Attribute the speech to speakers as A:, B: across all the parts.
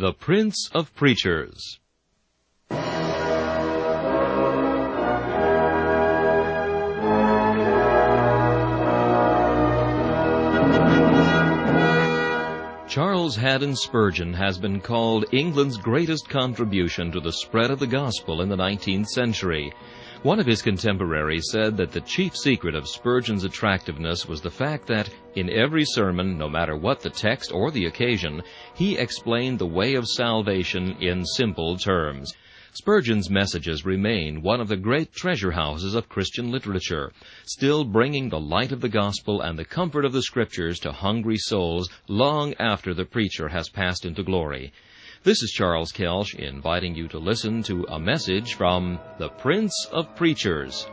A: The Prince of Preachers. Charles Haddon Spurgeon has been called England's greatest contribution to the spread of the gospel in the 19th century. One of his contemporaries said that the chief secret of Spurgeon's attractiveness was the fact that, in every sermon, no matter what the text or the occasion, he explained the way of salvation in simple terms. Spurgeon's messages remain one of the great treasure houses of Christian literature, still bringing the light of the gospel and the comfort of the scriptures to hungry souls long after the preacher has passed into glory. This is Charles Kelsch inviting you to listen to a message from the Prince of Preachers.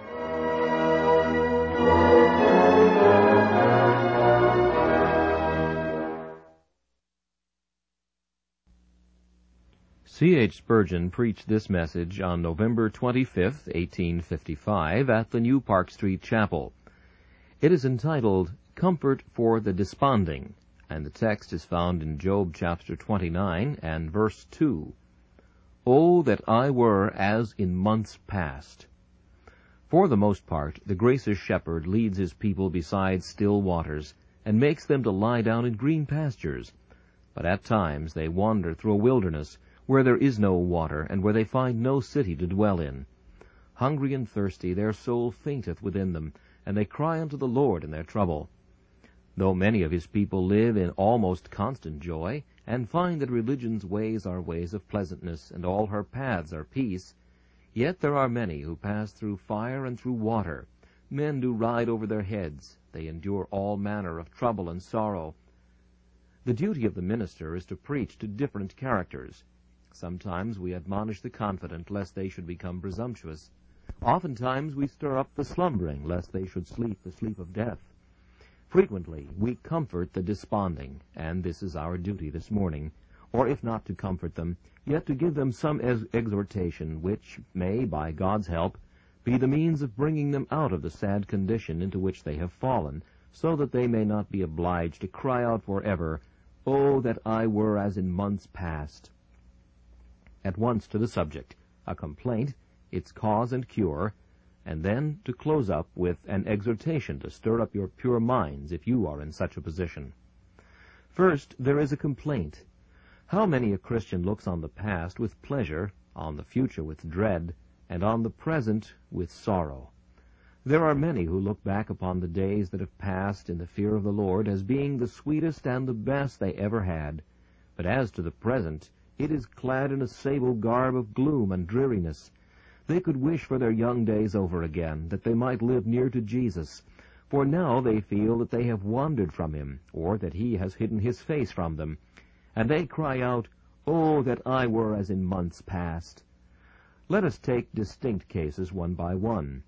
B: C. H. Spurgeon preached this message on November 25, 1855, at the New Park Street Chapel. It is entitled Comfort for the Desponding, and the text is found in Job chapter 29 and verse 2. Oh, that I were as in months past. For the most part, the gracious shepherd leads his people beside still waters, and makes them to lie down in green pastures. But at times they wander through a wilderness, where there is no water, and where they find no city to dwell in. Hungry and thirsty, their soul fainteth within them, and they cry unto the Lord in their trouble. Though many of his people live in almost constant joy, and find that religion's ways are ways of pleasantness, and all her paths are peace, yet there are many who pass through fire and through water. Men do ride over their heads. They endure all manner of trouble and sorrow. The duty of the minister is to preach to different characters. Sometimes we admonish the confident lest they should become presumptuous. Oftentimes we stir up the slumbering lest they should sleep the sleep of death. Frequently we comfort the desponding, and this is our duty this morning, or if not to comfort them, yet to give them some exhortation which may, by God's help, be the means of bringing them out of the sad condition into which they have fallen, so that they may not be obliged to cry out forever, Oh, that I were as in months past! at once to the subject, a complaint, its cause and cure, and then to close up with an exhortation to stir up your pure minds if you are in such a position. First, there is a complaint. How many a Christian looks on the past with pleasure, on the future with dread, and on the present with sorrow. There are many who look back upon the days that have passed in the fear of the Lord as being the sweetest and the best they ever had, but as to the present, it is clad in a sable garb of gloom and dreariness. They could wish for their young days over again, that they might live near to Jesus, for now they feel that they have wandered from him, or that he has hidden his face from them. And they cry out, Oh, that I were as in months past! Let us take distinct cases one by one.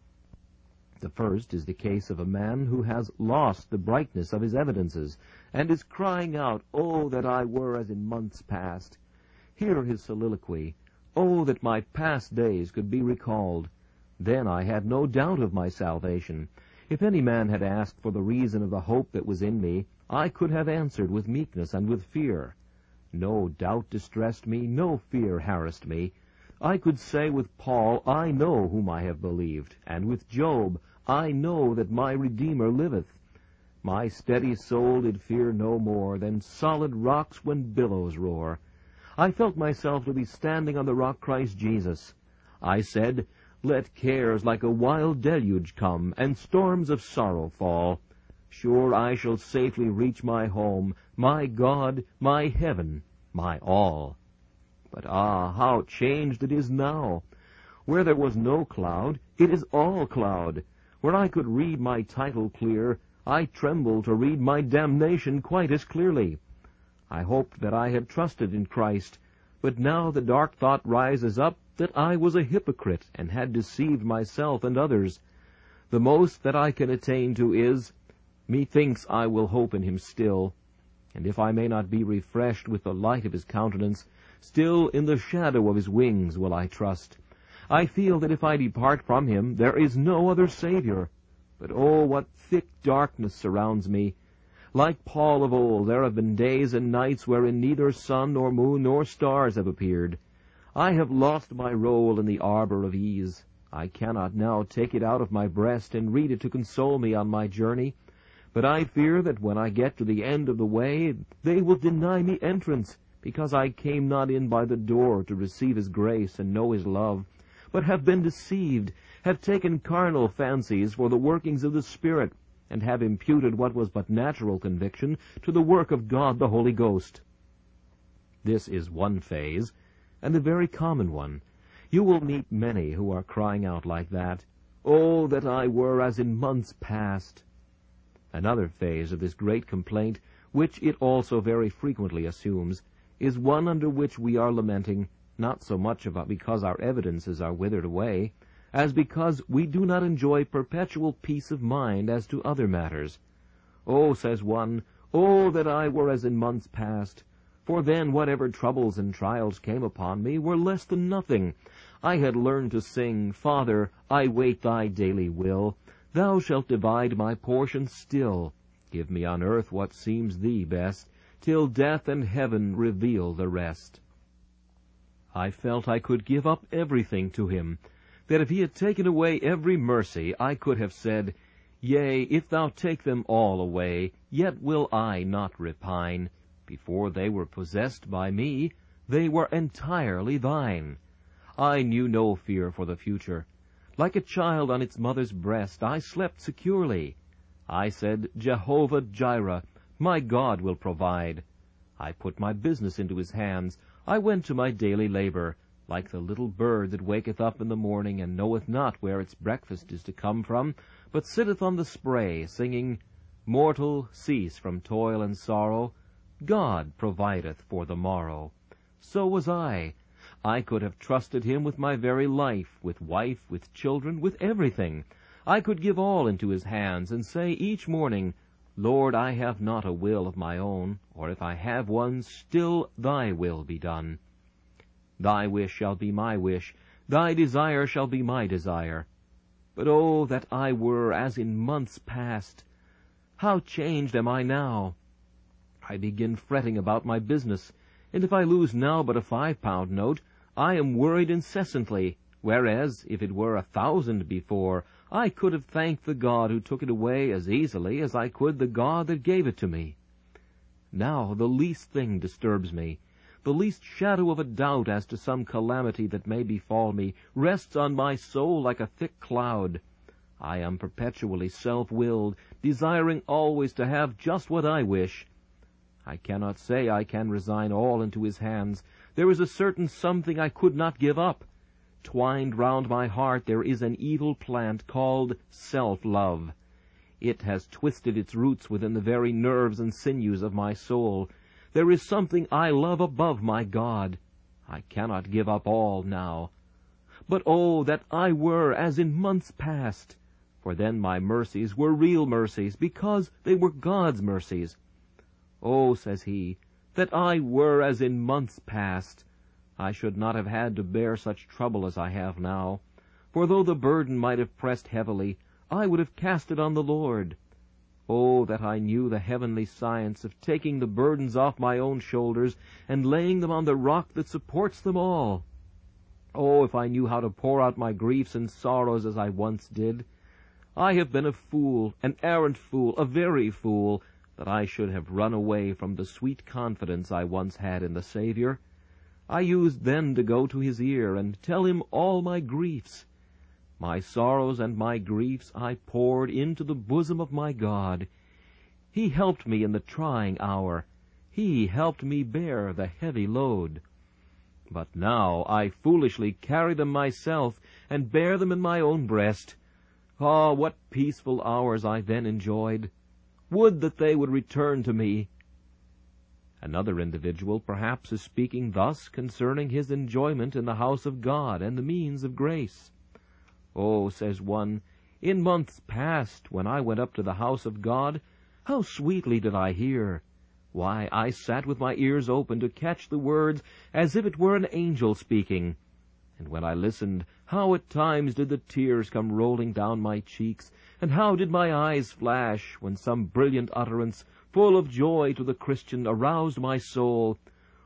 B: The first is the case of a man who has lost the brightness of his evidences, and is crying out, Oh, that I were as in months past! Hear his soliloquy. Oh, that my past days could be recalled! Then I had no doubt of my salvation. If any man had asked for the reason of the hope that was in me, I could have answered with meekness and with fear. No doubt distressed me, no fear harassed me. I could say with Paul, I know whom I have believed, and with Job, I know that my Redeemer liveth. My steady soul did fear no more than solid rocks when billows roar. I felt myself to be standing on the rock Christ Jesus. I said, Let cares like a wild deluge come, and storms of sorrow fall. Sure I shall safely reach my home, my God, my heaven, my all. But ah, how changed it is now! Where there was no cloud, it is all cloud. Where I could read my title clear, I tremble to read my damnation quite as clearly. I hoped that I had trusted in Christ, but now the dark thought rises up that I was a hypocrite and had deceived myself and others. The most that I can attain to is, methinks I will hope in him still, and if I may not be refreshed with the light of his countenance, still in the shadow of his wings will I trust. I feel that if I depart from him, there is no other Saviour. But oh, what thick darkness surrounds me! Like Paul of old, there have been days and nights wherein neither sun nor moon nor stars have appeared. I have lost my roll in the arbor of ease. I cannot now take it out of my breast and read it to console me on my journey. But I fear that when I get to the end of the way, they will deny me entrance, because I came not in by the door to receive his grace and know his love, but have been deceived, have taken carnal fancies for the workings of the Spirit, and have imputed what was but natural conviction to the work of God the Holy Ghost. This is one phase, and a very common one. You will meet many who are crying out like that, Oh, that I were as in months past! Another phase of this great complaint, which it also very frequently assumes, is one under which we are lamenting, not so much about because our evidences are withered away, as because we do not enjoy perpetual peace of mind as to other matters. Oh, says one, oh, that I were as in months past! For then whatever troubles and trials came upon me were less than nothing. I had learned to sing, Father, I wait thy daily will, Thou shalt divide my portion still. Give me on earth what seems thee best, Till death and heaven reveal the rest. I felt I could give up everything to him, that if he had taken away every mercy, I could have said, Yea, if thou take them all away, yet will I not repine. Before they were possessed by me, they were entirely thine. I knew no fear for the future. Like a child on its mother's breast, I slept securely. I said, Jehovah Jireh, my God will provide. I put my business into his hands. I went to my daily labor, like the little bird that waketh up in the morning, and knoweth not where its breakfast is to come from, but sitteth on the spray, singing, Mortal, cease from toil and sorrow. God provideth for the morrow. So was I. I could have trusted him with my very life, with wife, with children, with everything. I could give all into his hands, and say each morning, Lord, I have not a will of my own, or if I have one, still thy will be done. Thy wish shall be my wish, thy desire shall be my desire. But oh, that I were as in months past! How changed am I now! I begin fretting about my business, and if I lose now but a five-pound note, I am worried incessantly, whereas, if it were a thousand before, I could have thanked the God who took it away as easily as I could the God that gave it to me. Now the least thing disturbs me. The least shadow of a doubt as to some calamity that may befall me rests on my soul like a thick cloud. I am perpetually self-willed, desiring always to have just what I wish. I cannot say I can resign all into his hands, there is a certain something I could not give up. Twined round my heart there is an evil plant called self-love. It has twisted its roots within the very nerves and sinews of my soul. There is something I love above my God. I cannot give up all now. But oh, that I were as in months past! For then my mercies were real mercies, because they were God's mercies. Oh, says he, that I were as in months past. I should not have had to bear such trouble as I have now. For though the burden might have pressed heavily, I would have cast it on the Lord. Oh, that I knew the heavenly science of taking the burdens off my own shoulders and laying them on the rock that supports them all! Oh, if I knew how to pour out my griefs and sorrows as I once did! I have been a fool, an arrant fool, a very fool, that I should have run away from the sweet confidence I once had in the Saviour. I used then to go to his ear and tell him all my griefs. My sorrows and my griefs I poured into the bosom of my God. He helped me in the trying hour. He helped me bear the heavy load. But now I foolishly carry them myself and bear them in my own breast. Ah, what peaceful hours I then enjoyed! Would that they would return to me! Another individual perhaps is speaking thus concerning his enjoyment in the house of God and the means of grace. Oh, says one, in months past, when I went up to the house of God, how sweetly did I hear! Why, I sat with my ears open to catch the words as if it were an angel speaking. And when I listened, how at times did the tears come rolling down my cheeks, and how did my eyes flash, when some brilliant utterance, full of joy to the Christian, aroused my soul.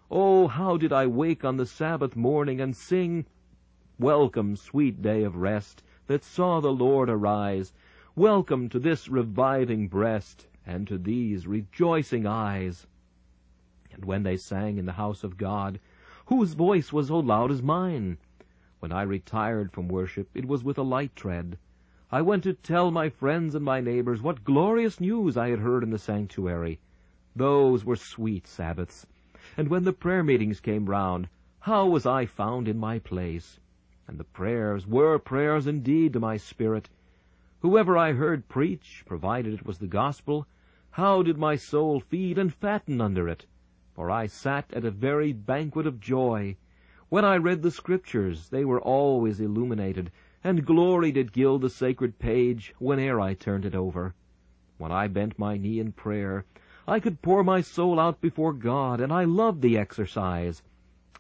B: Oh, how did I wake on the Sabbath morning and sing, Welcome, sweet day of rest, that saw the Lord arise. Welcome to this reviving breast, and to these rejoicing eyes. And when they sang in the house of God, whose voice was so loud as mine? When I retired from worship, it was with a light tread. I went to tell my friends and my neighbors what glorious news I had heard in the sanctuary. Those were sweet Sabbaths. And when the prayer meetings came round, how was I found in my place? And the prayers were prayers indeed to my spirit. Whoever I heard preach, provided it was the gospel, how did my soul feed and fatten under it? For I sat at a very banquet of joy. When I read the Scriptures, they were always illuminated, and glory did gild the sacred page whene'er I turned it over. When I bent my knee in prayer, I could pour my soul out before God, and I loved the exercise.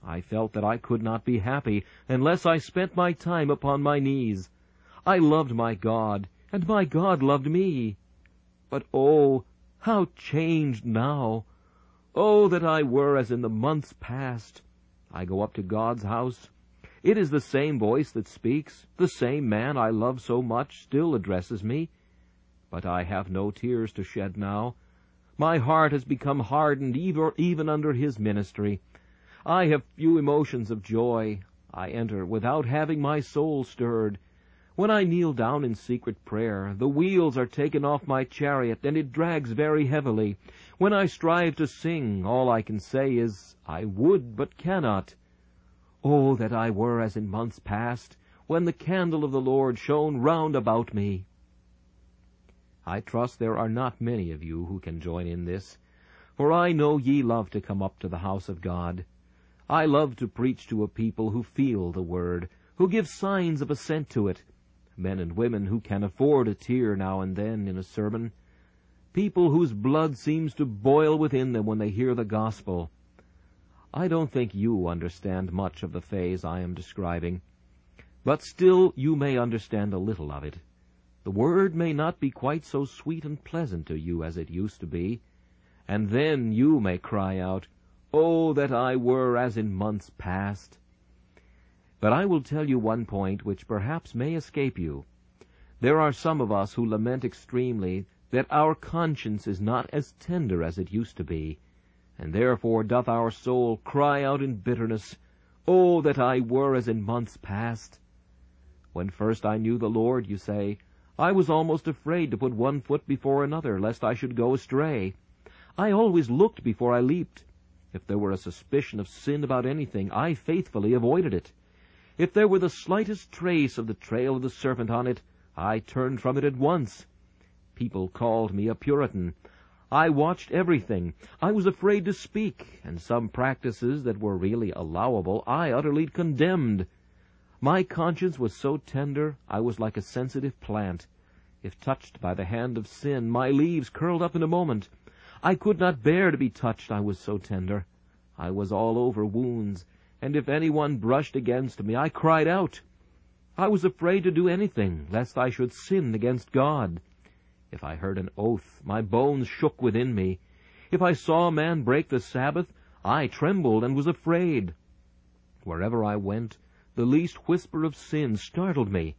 B: I felt that I could not be happy unless I spent my time upon my knees. I loved my God, and my God loved me. But oh, how changed now! Oh, that I were as in the months past! I go up to God's house, it is the same voice that speaks, the same man I love so much still addresses me. But I have no tears to shed now. My heart has become hardened even under his ministry. I have few emotions of joy. I enter without having my soul stirred. When I kneel down in secret prayer, the wheels are taken off my chariot, and it drags very heavily. When I strive to sing, all I can say is, I would but cannot. Oh, that I were as in months past, when the candle of the Lord shone round about me! I trust there are not many of you who can join in this, for I know ye love to come up to the house of God. I love to preach to a people who feel the word, who give signs of assent to it, men and women who can afford a tear now and then in a sermon, people whose blood seems to boil within them when they hear the gospel, I don't think you understand much of the phase I am describing, but still you may understand a little of it. The word may not be quite so sweet and pleasant to you as it used to be, and then you may cry out, Oh, that I were as in months past! But I will tell you one point which perhaps may escape you. There are some of us who lament extremely that our conscience is not as tender as it used to be, and therefore doth our soul cry out in bitterness, Oh, that I were as in months past! When first I knew the Lord, you say, I was almost afraid to put one foot before another, lest I should go astray. I always looked before I leaped. If there were a suspicion of sin about anything, I faithfully avoided it. If there were the slightest trace of the trail of the serpent on it, I turned from it at once. People called me a Puritan. I watched everything. I was afraid to speak, and some practices that were really allowable I utterly condemned. My conscience was so tender I was like a sensitive plant. If touched by the hand of sin, my leaves curled up in a moment. I could not bear to be touched, I was so tender. I was all over wounds, and if anyone brushed against me, I cried out. I was afraid to do anything, lest I should sin against God. If I heard an oath, my bones shook within me. If I saw a man break the Sabbath, I trembled and was afraid. Wherever I went, the least whisper of sin startled me.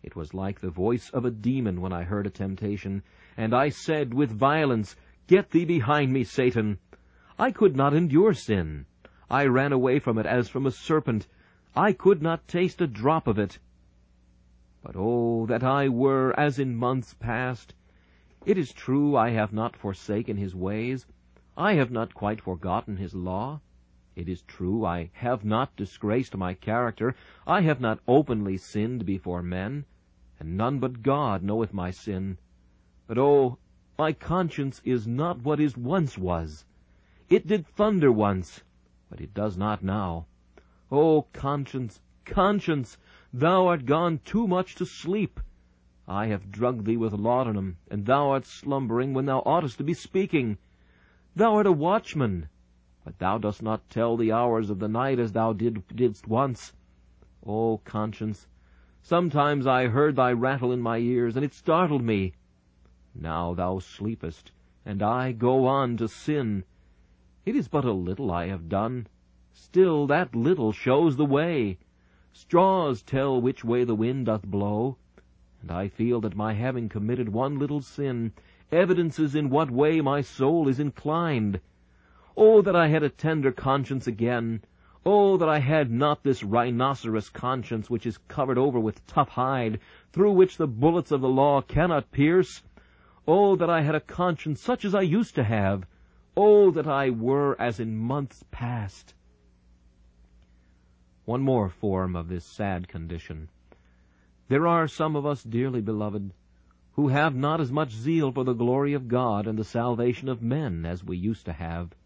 B: It was like the voice of a demon when I heard a temptation, and I said with violence, Get thee behind me, Satan! I could not endure sin. I ran away from it as from a serpent. I could not taste a drop of it. But oh, that I were, as in months past, it is true I have not forsaken his ways. I have not quite forgotten his law. It is true I have not disgraced my character. I have not openly sinned before men, and none but God knoweth my sin. But oh, my conscience is not what it once was. It did thunder once, but it does not now. Oh, conscience, conscience, thou art gone too much to sleep. I have drugged thee with laudanum, and thou art slumbering when thou oughtest to be speaking. Thou art a watchman, but thou dost not tell the hours of the night as thou did, didst once. O conscience, sometimes I heard thy rattle in my ears, and it startled me. Now thou sleepest, and I go on to sin. It is but a little I have done, still that little shows the way. Straws tell which way the wind doth blow, and I feel that my having committed one little sin evidences in what way my soul is inclined. Oh, that I had a tender conscience again! Oh, that I had not this rhinoceros conscience which is covered over with tough hide, through which the bullets of the law cannot pierce! Oh, that I had a conscience such as I used to have! Oh, that I were as in months past! One more form of this sad condition. There are some of us, dearly beloved, who have not as much zeal for the glory of God and the salvation of men as we used to have.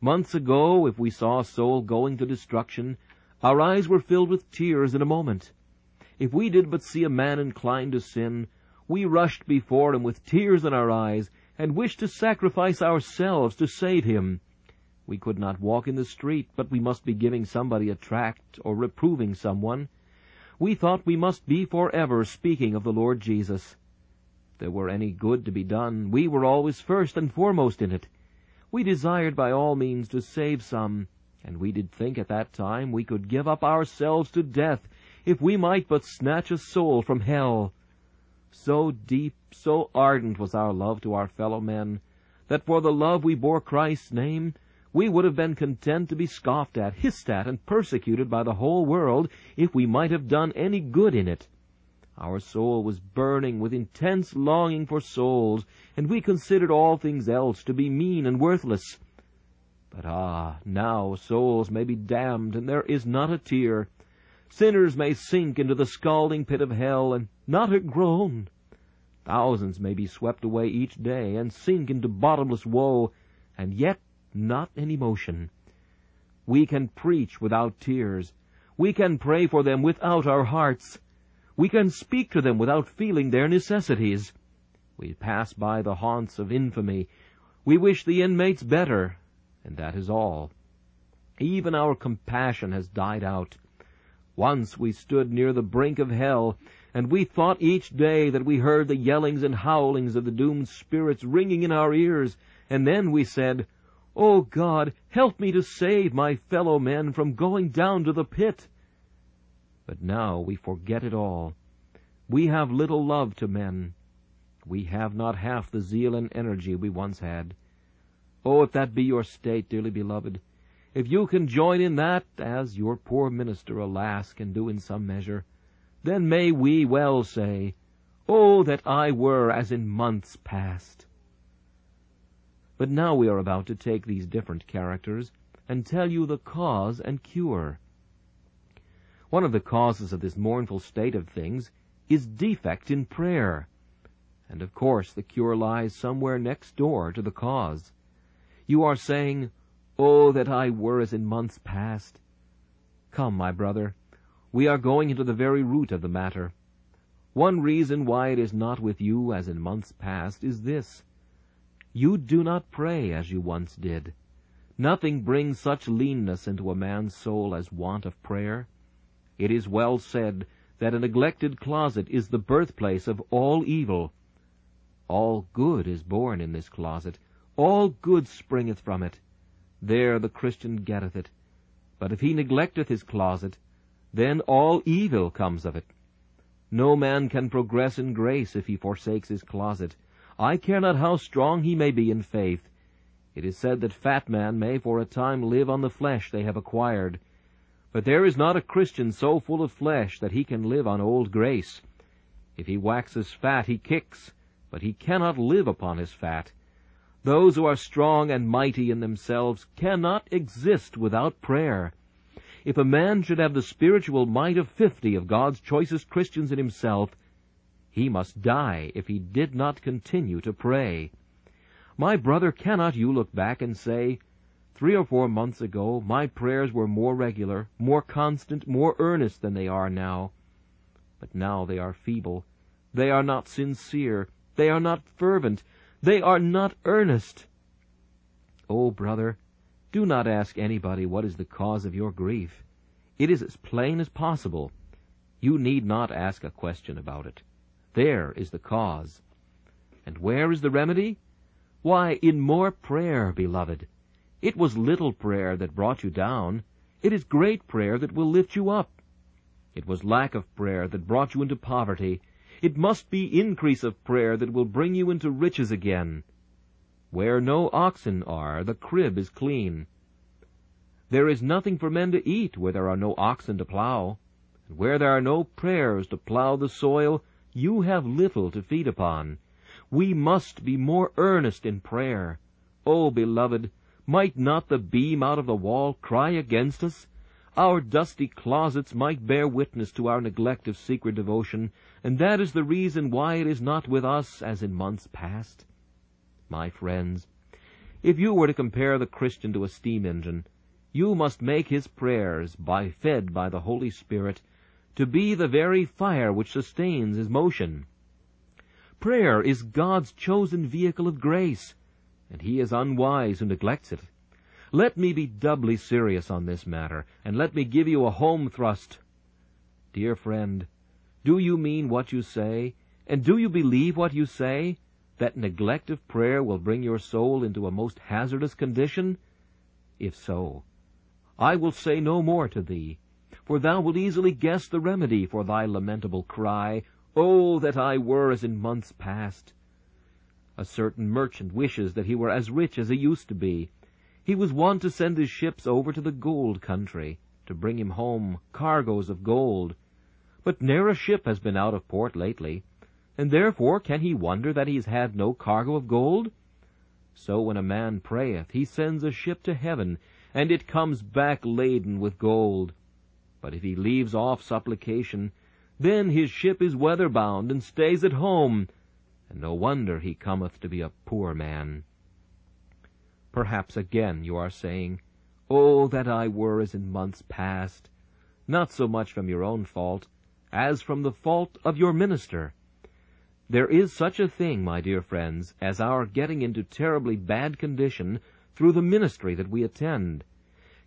B: Months ago, if we saw a soul going to destruction, our eyes were filled with tears in a moment. If we did but see a man inclined to sin, we rushed before him with tears in our eyes, and wished to sacrifice ourselves to save him. We could not walk in the street, but we must be giving somebody a tract, or reproving someone. We thought we must be forever speaking of the Lord Jesus. If there were any good to be done, we were always first and foremost in it. We desired by all means to save some, and we did think at that time we could give up ourselves to death if we might but snatch a soul from hell. So deep, so ardent was our love to our fellow men, that for the love we bore Christ's name, we would have been content to be scoffed at, hissed at, and persecuted by the whole world if we might have done any good in it. Our soul was burning with intense longing for souls, and we considered all things else to be mean and worthless. But ah, now souls may be damned, and there is not a tear. Sinners may sink into the scalding pit of hell, and not a groan. Thousands may be swept away each day, and sink into bottomless woe, and yet not an emotion. We can preach without tears. We can pray for them without our hearts. We can speak to them without feeling their necessities. We pass by the haunts of infamy. We wish the inmates better, and that is all. Even our compassion has died out. Once we stood near the brink of hell, and we thought each day that we heard the yellings and howlings of the doomed spirits ringing in our ears, and then we said, O oh God, help me to save my fellow men from going down to the pit. But now we forget it all. We have little love to men. We have not half the zeal and energy we once had. Oh, if that be your state, dearly beloved, if you can join in that, as your poor minister, alas, can do in some measure, then may we well say, Oh, that I were as in months past! But now we are about to take these different characters and tell you the cause and cure. One of the causes of this mournful state of things is defect in prayer. And of course the cure lies somewhere next door to the cause. You are saying, Oh, that I were as in months past! Come, my brother, we are going into the very root of the matter. One reason why it is not with you as in months past is this. You do not pray as you once did. Nothing brings such leanness into a man's soul as want of prayer. It is well said that a neglected closet is the birthplace of all evil. All good is born in this closet. All good springeth from it. There the Christian getteth it. But if he neglecteth his closet, then all evil comes of it. No man can progress in grace if he forsakes his closet. I care not how strong he may be in faith. It is said that fat men may for a time live on the flesh they have acquired. But there is not a Christian so full of flesh that he can live on old grace. If he waxes fat, he kicks, but he cannot live upon his fat. Those who are strong and mighty in themselves cannot exist without prayer. If a man should have the spiritual might of fifty of God's choicest Christians in himself, he must die if he did not continue to pray. My brother, cannot you look back and say, Three or four months ago my prayers were more regular, more constant, more earnest than they are now. But now they are feeble. They are not sincere. They are not fervent. They are not earnest. Oh, brother, do not ask anybody what is the cause of your grief. It is as plain as possible. You need not ask a question about it. There is the cause. And where is the remedy? Why, in more prayer, beloved. It was little prayer that brought you down. It is great prayer that will lift you up. It was lack of prayer that brought you into poverty. It must be increase of prayer that will bring you into riches again. Where no oxen are, the crib is clean. There is nothing for men to eat where there are no oxen to plow. And where there are no prayers to plow the soil, you have little to feed upon. We must be more earnest in prayer. O oh, beloved, might not the beam out of the wall cry against us? Our dusty closets might bear witness to our neglect of secret devotion, and that is the reason why it is not with us as in months past. My friends, if you were to compare the Christian to a steam engine, you must make his prayers, by fed by the Holy Spirit, to be the very fire which sustains his motion. Prayer is God's chosen vehicle of grace, and he is unwise who neglects it. Let me be doubly serious on this matter, and let me give you a home thrust. Dear friend, do you mean what you say, and do you believe what you say, that neglect of prayer will bring your soul into a most hazardous condition? If so, I will say no more to thee, for thou wilt easily guess the remedy for thy lamentable cry, Oh, that I were as in months past! A certain merchant wishes that he were as rich as he used to be. He was wont to send his ships over to the gold country, to bring him home cargoes of gold. But ne'er a ship has been out of port lately, and therefore can he wonder that he has had no cargo of gold? So when a man prayeth, he sends a ship to heaven, and it comes back laden with gold. But if he leaves off supplication, then his ship is weather-bound and stays at home, and no wonder he cometh to be a poor man. Perhaps again you are saying, Oh, that I were as in months past, not so much from your own fault, as from the fault of your minister. There is such a thing, my dear friends, as our getting into terribly bad condition through the ministry that we attend.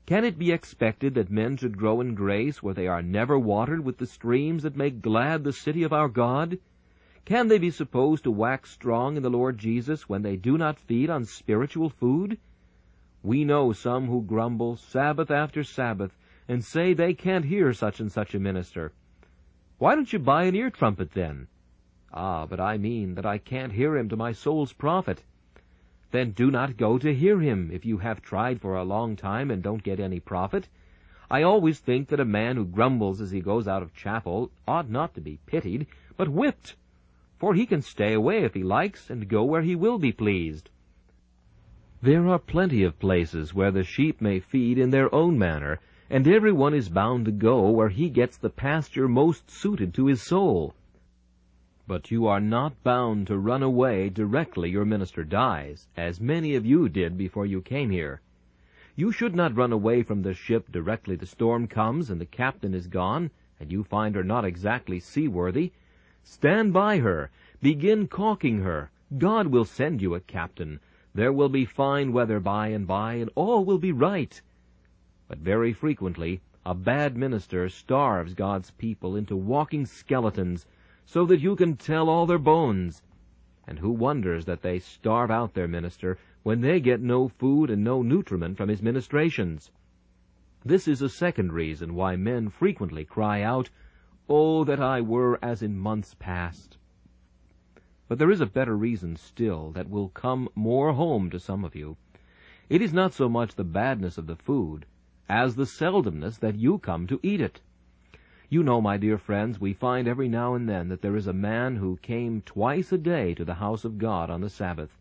B: Can it be expected that men should grow in grace where they are never watered with the streams that make glad the city of our God? Can they be supposed to wax strong in the Lord Jesus when they do not feed on spiritual food? We know some who grumble Sabbath after Sabbath and say they can't hear such and such a minister. Why don't you buy an ear trumpet then? Ah, but I mean that I can't hear him to my soul's profit. Then do not go to hear him if you have tried for a long time and don't get any profit. I always think that a man who grumbles as he goes out of chapel ought not to be pitied, but whipped, for he can stay away if he likes and go where he will be pleased. There are plenty of places where the sheep may feed in their own manner, and every one is bound to go where he gets the pasture most suited to his soul. But you are not bound to run away directly your minister dies, as many of you did before you came here. You should not run away from the ship directly the storm comes and the captain is gone, and you find her not exactly seaworthy. Stand by her. Begin caulking her. God will send you a captain. There will be fine weather by and by, and all will be right. But very frequently, a bad minister starves God's people into walking skeletons so that you can tell all their bones. And who wonders that they starve out their minister when they get no food and no nutriment from his ministrations? This is a second reason why men frequently cry out, Oh, that I were as in months past! But there is a better reason still that will come more home to some of you. It is not so much the badness of the food as the seldomness that you come to eat it. You know, my dear friends, we find every now and then that there is a man who came twice a day to the house of God on the Sabbath.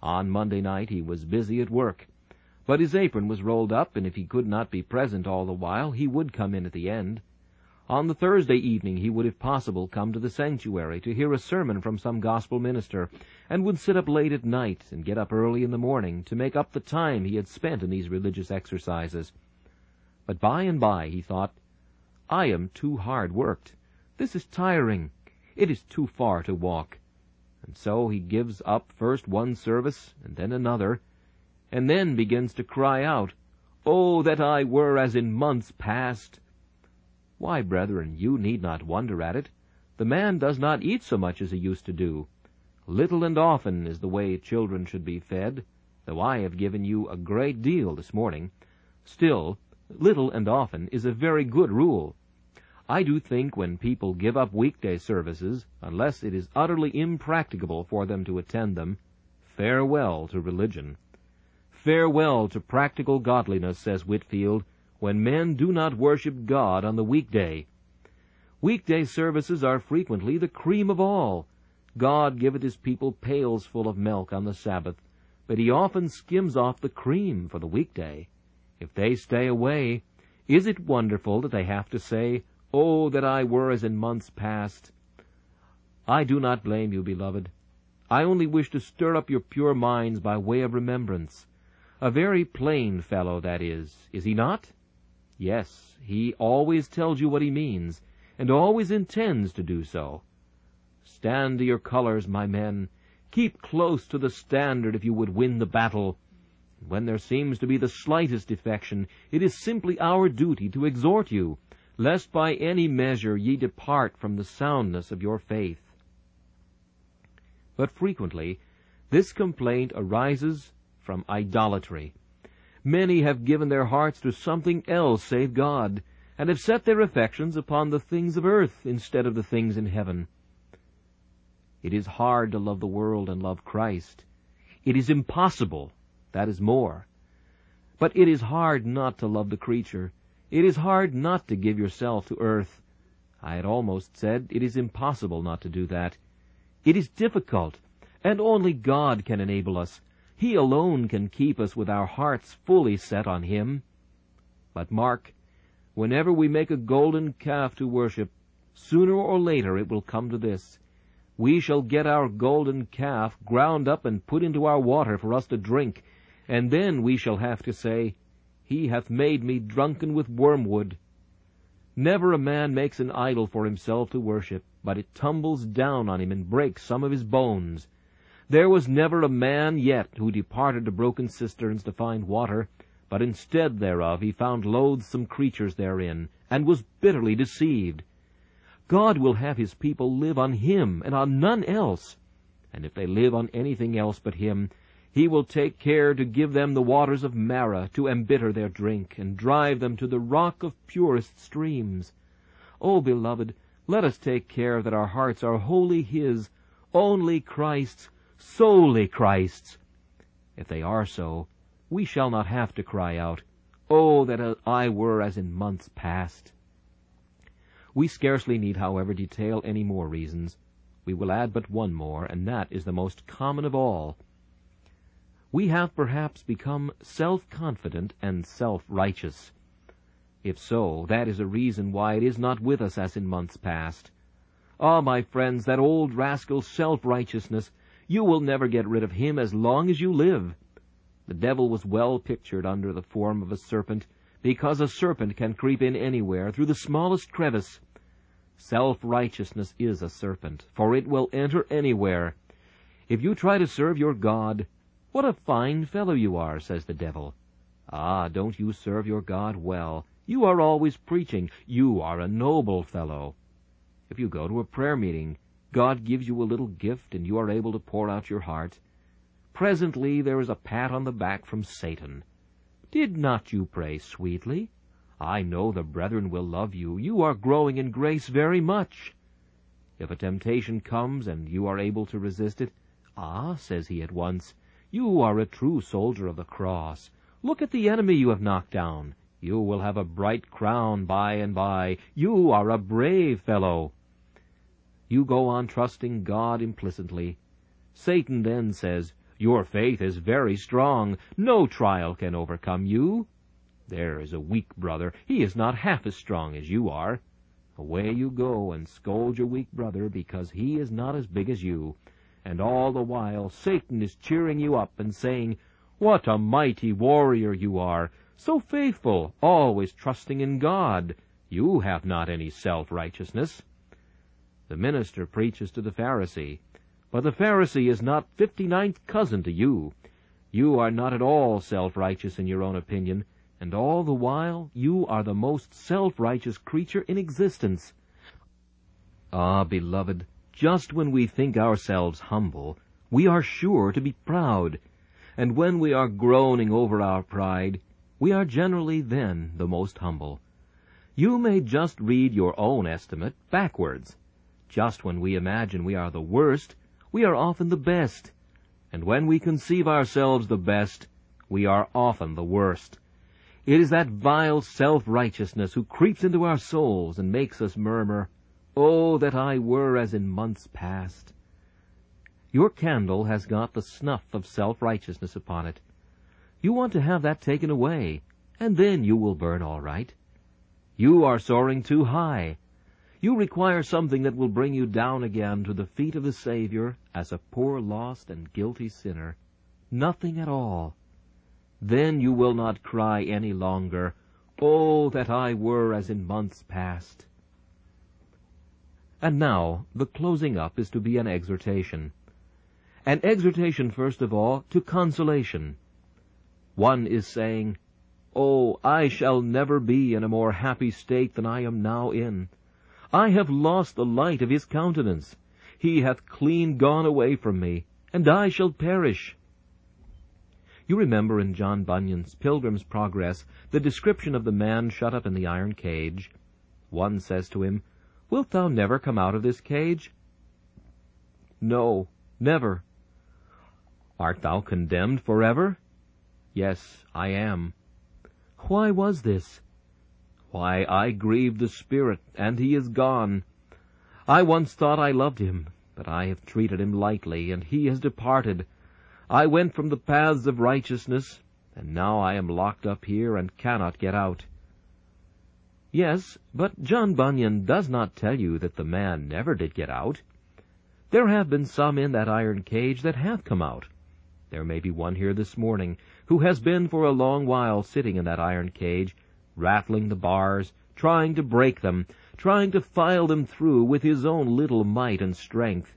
B: On Monday night he was busy at work, but his apron was rolled up, and if he could not be present all the while, he would come in at the end. On the Thursday evening he would if possible come to the sanctuary to hear a sermon from some gospel minister, and would sit up late at night and get up early in the morning to make up the time he had spent in these religious exercises. But by and by he thought, I am too hard worked. This is tiring. It is too far to walk. And so he gives up first one service and then another, and then begins to cry out, Oh, that I were as in months past! Why, brethren, you need not wonder at it. The man does not eat so much as he used to do. Little and often is the way children should be fed, though I have given you a great deal this morning. Still, little and often is a very good rule. I do think when people give up weekday services, unless it is utterly impracticable for them to attend them, farewell to religion. Farewell to practical godliness, says Whitefield, when men do not worship God on the weekday. Weekday services are frequently the cream of all. God giveth his people pails full of milk on the Sabbath, but he often skims off the cream for the weekday. If they stay away, is it wonderful that they have to say, Oh, that I were as in months past! I do not blame you, beloved. I only wish to stir up your pure minds by way of remembrance. A very plain fellow, that is, is he not? Yes, he always tells you what he means, and always intends to do so. Stand to your colors, my men. Keep close to the standard if you would win the battle. When there seems to be the slightest defection, it is simply our duty to exhort you, lest by any measure ye depart from the soundness of your faith. But frequently this complaint arises from idolatry. Many have given their hearts to something else save God, and have set their affections upon the things of earth instead of the things in heaven. It is hard to love the world and love Christ. It is impossible, that is more. But it is hard not to love the creature, it is hard not to give yourself to earth. I had almost said it is impossible not to do that. It is difficult, and only God can enable us. He alone can keep us with our hearts fully set on Him. But mark, whenever we make a golden calf to worship, sooner or later it will come to this. We shall get our golden calf ground up and put into our water for us to drink, and then we shall have to say, he hath made me drunken with wormwood. Never a man makes an idol for himself to worship, but it tumbles down on him and breaks some of his bones. There was never a man yet who departed to broken cisterns to find water, but instead thereof he found loathsome creatures therein, and was bitterly deceived. God will have his people live on him and on none else, and if they live on anything else but him, he will take care to give them the waters of Marah to embitter their drink, and drive them to the rock of purest streams. O, oh, beloved, let us take care that our hearts are wholly His, only Christ's, solely Christ's. If they are so, we shall not have to cry out, Oh, that I were as in months past. We scarcely need, however, detail any more reasons. We will add but one more, and that is the most common of all we have perhaps become self-confident and self-righteous. If so, that is a reason why it is not with us as in months past. Ah, my friends, that old rascal self-righteousness, you will never get rid of him as long as you live. The devil was well pictured under the form of a serpent, because a serpent can creep in anywhere through the smallest crevice. Self-righteousness is a serpent, for it will enter anywhere. If you try to serve your God, what a fine fellow you are, says the devil. Ah, don't you serve your God well. You are always preaching. You are a noble fellow. If you go to a prayer meeting, God gives you a little gift and you are able to pour out your heart. Presently there is a pat on the back from Satan. Did not you pray sweetly? I know the brethren will love you. You are growing in grace very much. If a temptation comes and you are able to resist it, ah, says he at once, you are a true soldier of the cross. Look at the enemy you have knocked down. You will have a bright crown by and by. You are a brave fellow. You go on trusting God implicitly. Satan then says, Your faith is very strong. No trial can overcome you. There is a weak brother. He is not half as strong as you are. Away you go and scold your weak brother because he is not as big as you. And all the while Satan is cheering you up and saying, What a mighty warrior you are, so faithful, always trusting in God. You have not any self-righteousness. The minister preaches to the Pharisee, but the Pharisee is not fifty-ninth cousin to you. You are not at all self-righteous in your own opinion, and all the while you are the most self-righteous creature in existence. Ah, beloved, Just when we think ourselves humble, we are sure to be proud, and when we are groaning over our pride, we are generally then the most humble. You may just read your own estimate backwards. Just when we imagine we are the worst, we are often the best, and when we conceive ourselves the best, we are often the worst. It is that vile self-righteousness who creeps into our souls and makes us murmur, Oh, that I were as in months past! Your candle has got the snuff of self-righteousness upon it. You want to have that taken away, and then you will burn all right. You are soaring too high. You require something that will bring you down again to the feet of the Savior as a poor lost and guilty sinner. Nothing at all. Then you will not cry any longer, Oh, that I were as in months past! And now the closing up is to be an exhortation. An exhortation, first of all, to consolation. One is saying, Oh, I shall never be in a more happy state than I am now in. I have lost the light of his countenance. He hath clean gone away from me, and I shall perish. You remember in John Bunyan's Pilgrim's Progress the description of the man shut up in the iron cage. One says to him, Wilt thou never come out of this cage? No, never. Art thou condemned forever? Yes, I am. Why was this? Why, I grieved the Spirit, and he is gone. I once thought I loved him, but I have treated him lightly, and he has departed. I went from the paths of righteousness, and now I am locked up here and cannot get out. Yes, but John Bunyan does not tell you that the man never did get out. There have been some in that iron cage that have come out. There may be one here this morning who has been for a long while sitting in that iron cage, rattling the bars, trying to break them, trying to file them through with his own little might and strength.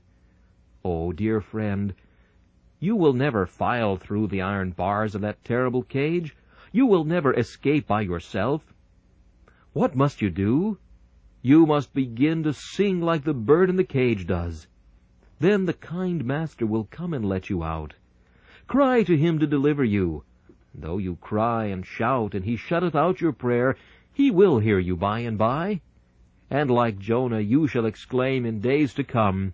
B: Oh, dear friend, you will never file through the iron bars of that terrible cage. You will never escape by yourself. What must you do? You must begin to sing like the bird in the cage does. Then the kind master will come and let you out. Cry to him to deliver you. Though you cry and shout, and he shutteth out your prayer, he will hear you by and by. And like Jonah, you shall exclaim in days to come,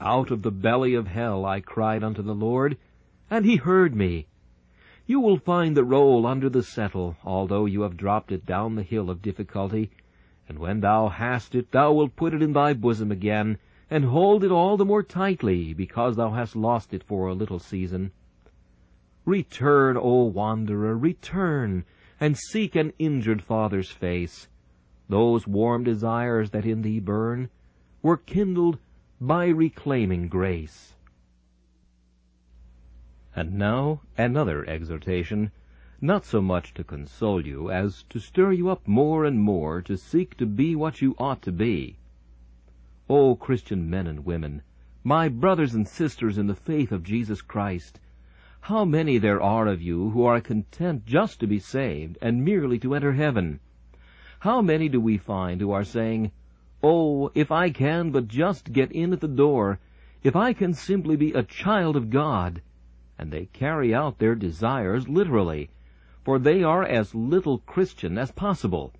B: Out of the belly of hell I cried unto the Lord, and he heard me. You will find the roll under the settle, although you have dropped it down the hill of difficulty, and when thou hast it, thou wilt put it in thy bosom again, and hold it all the more tightly, because thou hast lost it for a little season. Return, O wanderer, return, and seek an injured father's face. Those warm desires that in thee burn were kindled by reclaiming grace. And now another exhortation, not so much to console you as to stir you up more and more to seek to be what you ought to be. O Christian men and women, my brothers and sisters in the faith of Jesus Christ, how many there are of you who are content just to be saved and merely to enter heaven. How many do we find who are saying, Oh, if I can but just get in at the door, if I can simply be a child of God, and they carry out their desires literally, for they are as little Christian as possible.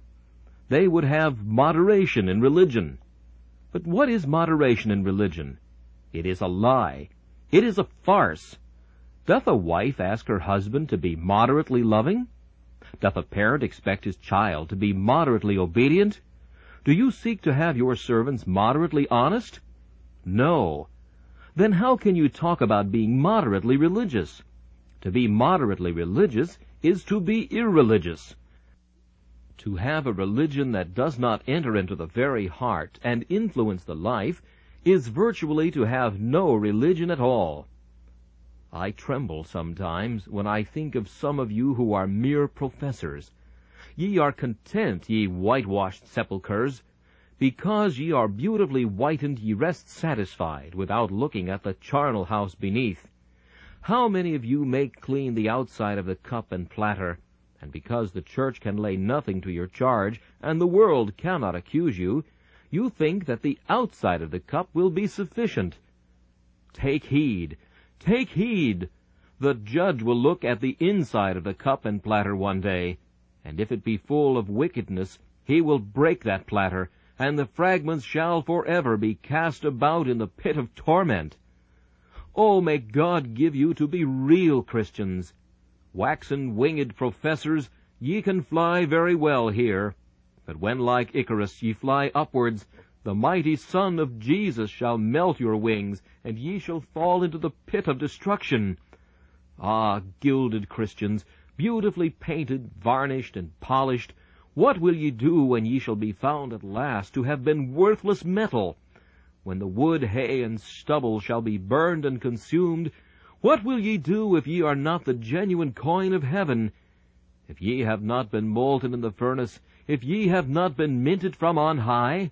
B: They would have moderation in religion. But what is moderation in religion? It is a lie. It is a farce. Doth a wife ask her husband to be moderately loving? Doth a parent expect his child to be moderately obedient? Do you seek to have your servants moderately honest? No then how can you talk about being moderately religious? To be moderately religious is to be irreligious. To have a religion that does not enter into the very heart and influence the life is virtually to have no religion at all. I tremble sometimes when I think of some of you who are mere professors. Ye are content, ye whitewashed sepulchres, because ye are beautifully whitened, ye rest satisfied, without looking at the charnel house beneath. How many of you make clean the outside of the cup and platter, and because the church can lay nothing to your charge, and the world cannot accuse you, you think that the outside of the cup will be sufficient. Take heed, take heed. The judge will look at the inside of the cup and platter one day, and if it be full of wickedness, he will break that platter, and the fragments shall forever be cast about in the pit of torment. Oh, may God give you to be real Christians. Waxen winged professors, ye can fly very well here, but when like Icarus ye fly upwards, the mighty Sun of Jesus shall melt your wings, and ye shall fall into the pit of destruction. Ah, gilded Christians, beautifully painted, varnished, and polished, what will ye do when ye shall be found at last to have been worthless metal? When the wood, hay, and stubble shall be burned and consumed, what will ye do if ye are not the genuine coin of heaven? If ye have not been molten in the furnace, if ye have not been minted from on high?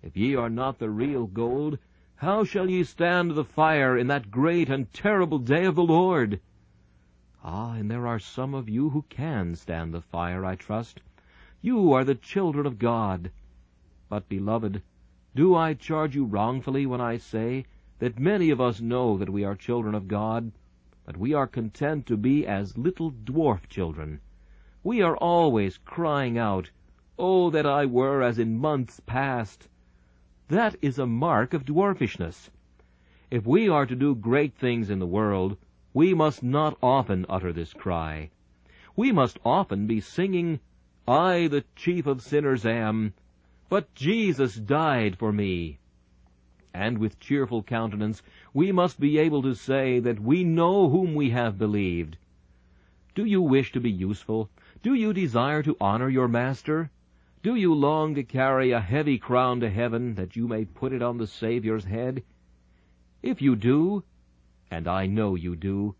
B: If ye are not the real gold, how shall ye stand the fire in that great and terrible day of the Lord? Ah, and there are some of you who can stand the fire, I trust. You are the children of God. But, beloved, do I charge you wrongfully when I say that many of us know that we are children of God, but we are content to be as little dwarf children? We are always crying out, Oh, that I were as in months past! That is a mark of dwarfishness. If we are to do great things in the world, we must not often utter this cry. We must often be singing, I the chief of sinners am, but Jesus died for me. And with cheerful countenance we must be able to say that we know whom we have believed. Do you wish to be useful? Do you desire to honor your Master? Do you long to carry a heavy crown to heaven, that you may put it on the Saviour's head? If you do, and I know you do,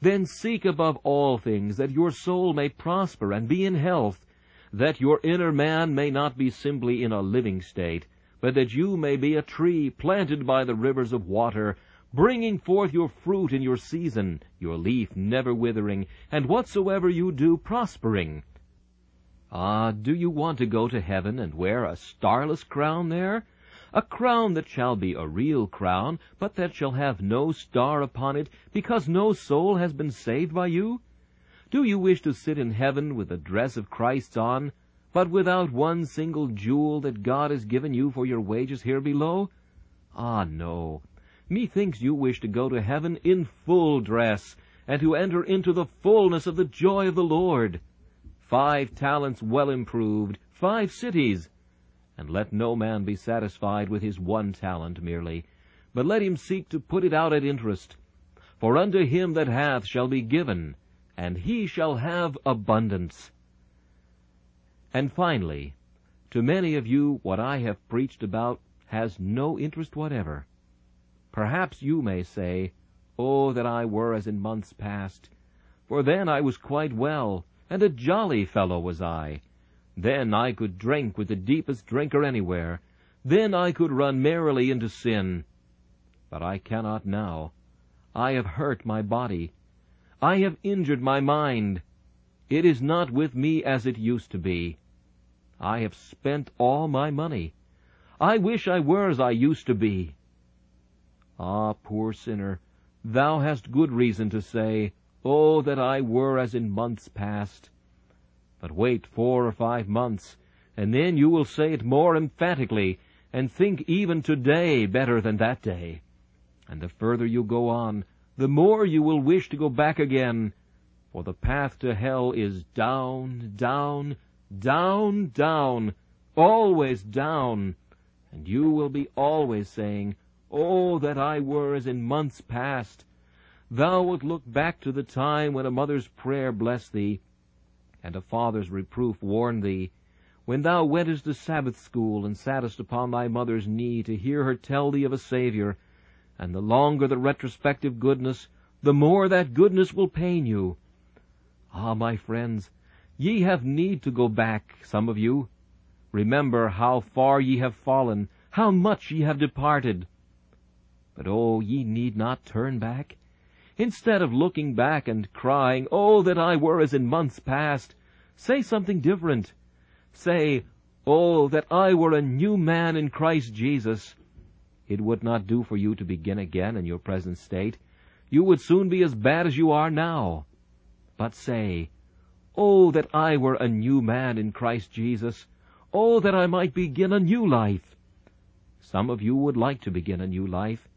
B: then seek above all things that your soul may prosper and be in health, that your inner man may not be simply in a living state, but that you may be a tree planted by the rivers of water, bringing forth your fruit in your season, your leaf never withering, and whatsoever you do prospering. Ah, do you want to go to heaven and wear a starless crown there? A crown that shall be a real crown, but that shall have no star upon it, because no soul has been saved by you? Do you wish to sit in heaven with the dress of Christ on, but without one single jewel that God has given you for your wages here below? Ah, no. Methinks you wish to go to heaven in full dress, and to enter into the fullness of the joy of the Lord five talents well improved, five cities. And let no man be satisfied with his one talent merely, but let him seek to put it out at interest. For unto him that hath shall be given, and he shall have abundance. And finally, to many of you what I have preached about has no interest whatever. Perhaps you may say, Oh, that I were as in months past, for then I was quite well, and a jolly fellow was I. Then I could drink with the deepest drinker anywhere. Then I could run merrily into sin. But I cannot now. I have hurt my body. I have injured my mind. It is not with me as it used to be. I have spent all my money. I wish I were as I used to be. Ah, poor sinner, thou hast good reason to say, Oh, that I were as in months past! But wait four or five months, and then you will say it more emphatically, and think even today better than that day. And the further you go on, the more you will wish to go back again, for the path to hell is down, down, down, down, always down, and you will be always saying, Oh, that I were as in months past! Thou wilt look back to the time when a mother's prayer blessed thee, and a father's reproof warned thee, when thou wentest to Sabbath school and sattest upon thy mother's knee to hear her tell thee of a Saviour, and the longer the retrospective goodness, the more that goodness will pain you. Ah, my friends, ye have need to go back, some of you. Remember how far ye have fallen, how much ye have departed. But oh, ye need not turn back. Instead of looking back and crying, Oh, that I were as in months past, say something different. Say, Oh, that I were a new man in Christ Jesus! It would not do for you to begin again in your present state. You would soon be as bad as you are now. But say, Oh, that I were a new man in Christ Jesus! Oh, that I might begin a new life! Some of you would like to begin a new life.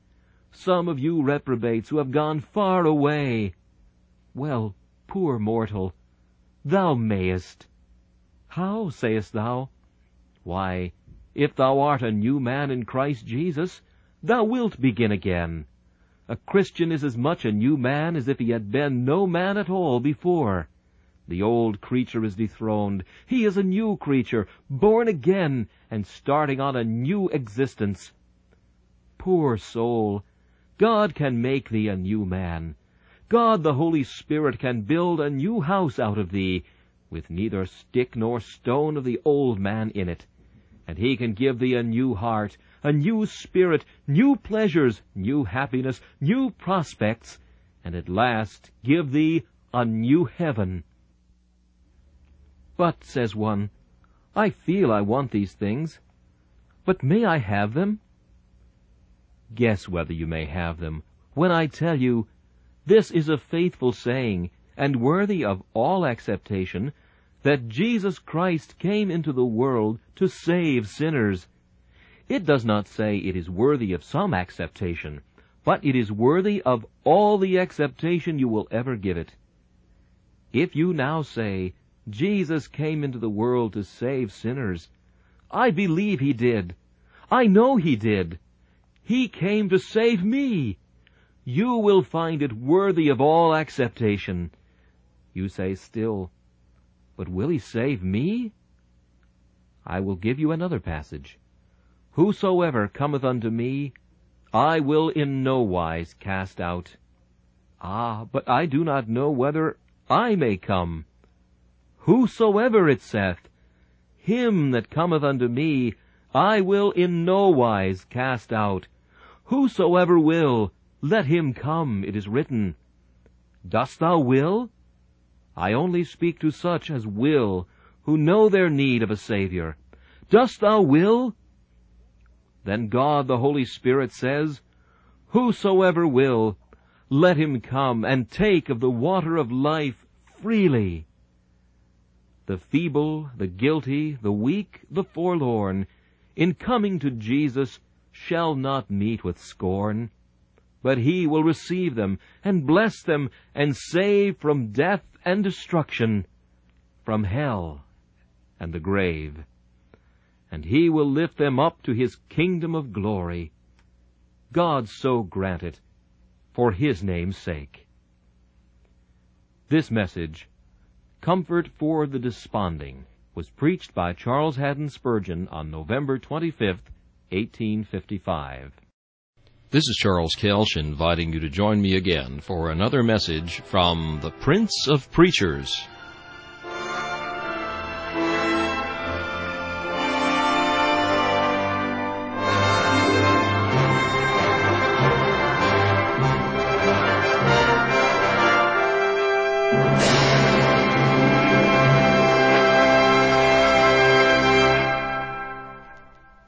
B: Some of you reprobates who have gone far away. Well, poor mortal, thou mayest. How, sayest thou? Why, if thou art a new man in Christ Jesus, thou wilt begin again. A Christian is as much a new man as if he had been no man at all before. The old creature is dethroned. He is a new creature, born again, and starting on a new existence. Poor soul, God can make thee a new man. God the Holy Spirit can build a new house out of thee, with neither stick nor stone of the old man in it. And he can give thee a new heart, a new spirit, new pleasures, new happiness, new prospects, and at last give thee a new heaven. But, says one, I feel I want these things. But may I have them? Guess whether you may have them, when I tell you, this is a faithful saying, and worthy of all acceptation, that Jesus Christ came into the world to save sinners. It does not say it is worthy of some acceptation, but it is worthy of all the acceptation you will ever give it. If you now say, Jesus came into the world to save sinners. I believe he did. I know he did. He came to save me. You will find it worthy of all acceptation. You say still, but will he save me? I will give you another passage. Whosoever cometh unto me, I will in no wise cast out. Ah, but I do not know whether I may come. Whosoever it saith, Him that cometh unto me, I will in no wise cast out. Whosoever will, let him come, it is written. Dost thou will? I only speak to such as will, who know their need of a Savior. Dost thou will? Then God the Holy Spirit says, Whosoever will, let him come and take of the water of life freely the feeble, the guilty, the weak, the forlorn, in coming to Jesus shall not meet with scorn, but he will receive them and bless them and save from death and destruction, from hell and the grave. And he will lift them up to his kingdom of glory. God so grant it, for his name's sake. This message Comfort for the Desponding was preached by Charles Haddon Spurgeon on November 25, 1855.
A: This is Charles Kelsch inviting you to join me again for another message from the Prince of Preachers.